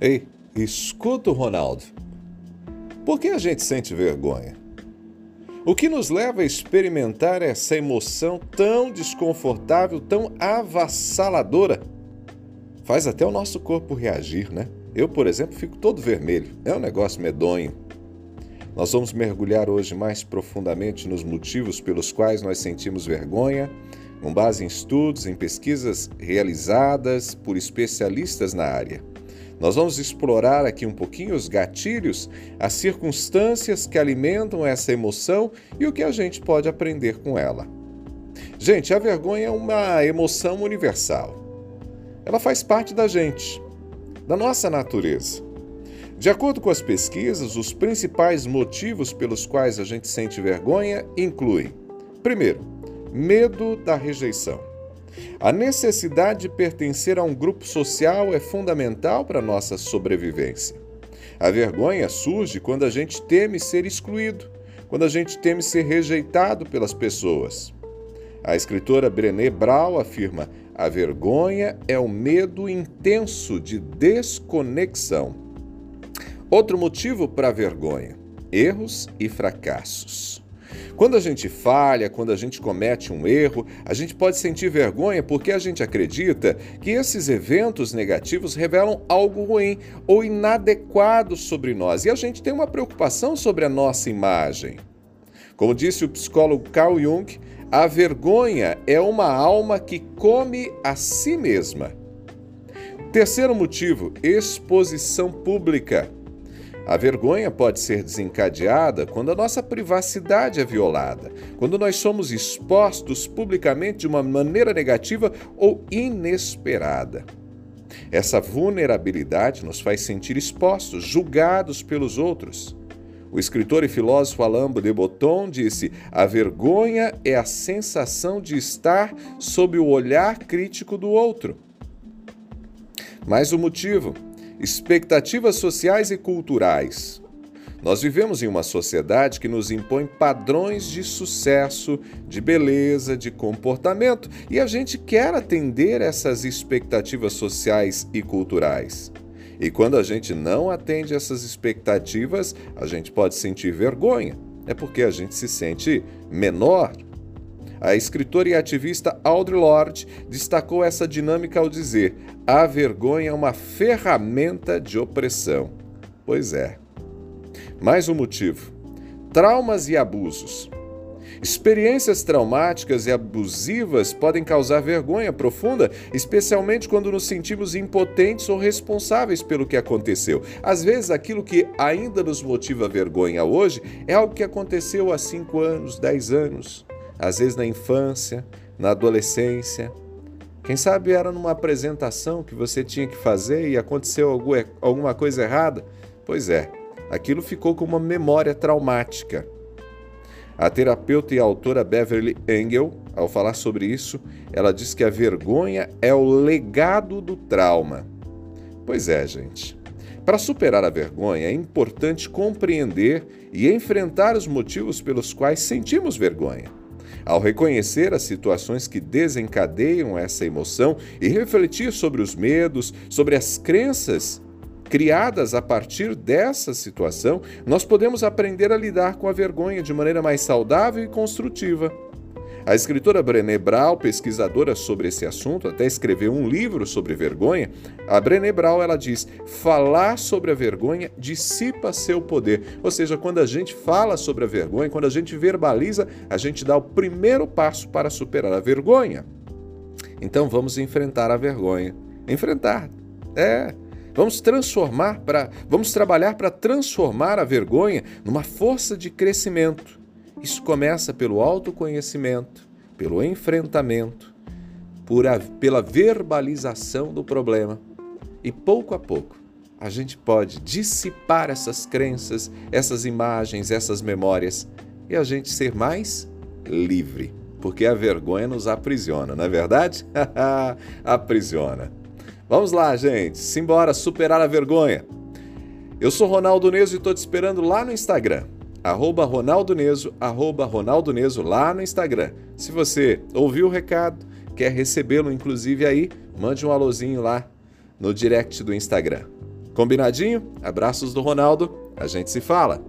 Ei, escuta o Ronaldo. Por que a gente sente vergonha? O que nos leva a experimentar essa emoção tão desconfortável, tão avassaladora? Faz até o nosso corpo reagir, né? Eu, por exemplo, fico todo vermelho. É um negócio medonho. Nós vamos mergulhar hoje mais profundamente nos motivos pelos quais nós sentimos vergonha, com base em estudos, em pesquisas realizadas por especialistas na área. Nós vamos explorar aqui um pouquinho os gatilhos, as circunstâncias que alimentam essa emoção e o que a gente pode aprender com ela. Gente, a vergonha é uma emoção universal. Ela faz parte da gente, da nossa natureza. De acordo com as pesquisas, os principais motivos pelos quais a gente sente vergonha incluem: primeiro, medo da rejeição. A necessidade de pertencer a um grupo social é fundamental para a nossa sobrevivência. A vergonha surge quando a gente teme ser excluído, quando a gente teme ser rejeitado pelas pessoas. A escritora Brené Brown afirma: a vergonha é o medo intenso de desconexão. Outro motivo para a vergonha: erros e fracassos. Quando a gente falha, quando a gente comete um erro, a gente pode sentir vergonha porque a gente acredita que esses eventos negativos revelam algo ruim ou inadequado sobre nós e a gente tem uma preocupação sobre a nossa imagem. Como disse o psicólogo Carl Jung, a vergonha é uma alma que come a si mesma. Terceiro motivo: exposição pública. A vergonha pode ser desencadeada quando a nossa privacidade é violada, quando nós somos expostos publicamente de uma maneira negativa ou inesperada. Essa vulnerabilidade nos faz sentir expostos, julgados pelos outros. O escritor e filósofo Alain de Botton disse: A vergonha é a sensação de estar sob o olhar crítico do outro. Mas o motivo expectativas sociais e culturais. Nós vivemos em uma sociedade que nos impõe padrões de sucesso, de beleza, de comportamento e a gente quer atender essas expectativas sociais e culturais. E quando a gente não atende essas expectativas, a gente pode sentir vergonha. É porque a gente se sente menor, a escritora e ativista Audre Lorde destacou essa dinâmica ao dizer: a vergonha é uma ferramenta de opressão. Pois é. Mais um motivo: traumas e abusos. Experiências traumáticas e abusivas podem causar vergonha profunda, especialmente quando nos sentimos impotentes ou responsáveis pelo que aconteceu. Às vezes, aquilo que ainda nos motiva vergonha hoje é algo que aconteceu há 5 anos, 10 anos às vezes na infância, na adolescência. Quem sabe era numa apresentação que você tinha que fazer e aconteceu alguma coisa errada? Pois é, aquilo ficou com uma memória traumática. A terapeuta e autora Beverly Engel, ao falar sobre isso, ela diz que a vergonha é o legado do trauma. Pois é, gente. Para superar a vergonha, é importante compreender e enfrentar os motivos pelos quais sentimos vergonha. Ao reconhecer as situações que desencadeiam essa emoção e refletir sobre os medos, sobre as crenças criadas a partir dessa situação, nós podemos aprender a lidar com a vergonha de maneira mais saudável e construtiva. A escritora Brené Brown, pesquisadora sobre esse assunto, até escreveu um livro sobre vergonha. A Brené Brown ela diz: falar sobre a vergonha dissipa seu poder. Ou seja, quando a gente fala sobre a vergonha, quando a gente verbaliza, a gente dá o primeiro passo para superar a vergonha. Então vamos enfrentar a vergonha. Enfrentar. É. Vamos transformar para, vamos trabalhar para transformar a vergonha numa força de crescimento. Isso começa pelo autoconhecimento, pelo enfrentamento, a, pela verbalização do problema. E pouco a pouco a gente pode dissipar essas crenças, essas imagens, essas memórias e a gente ser mais livre. Porque a vergonha nos aprisiona, não é verdade? aprisiona. Vamos lá, gente. Simbora superar a vergonha. Eu sou Ronaldo Neso e estou te esperando lá no Instagram arroba Ronaldo Neso, arroba Ronaldo Neso lá no Instagram. Se você ouviu o recado, quer recebê-lo inclusive aí, mande um alôzinho lá no direct do Instagram. Combinadinho? Abraços do Ronaldo. A gente se fala.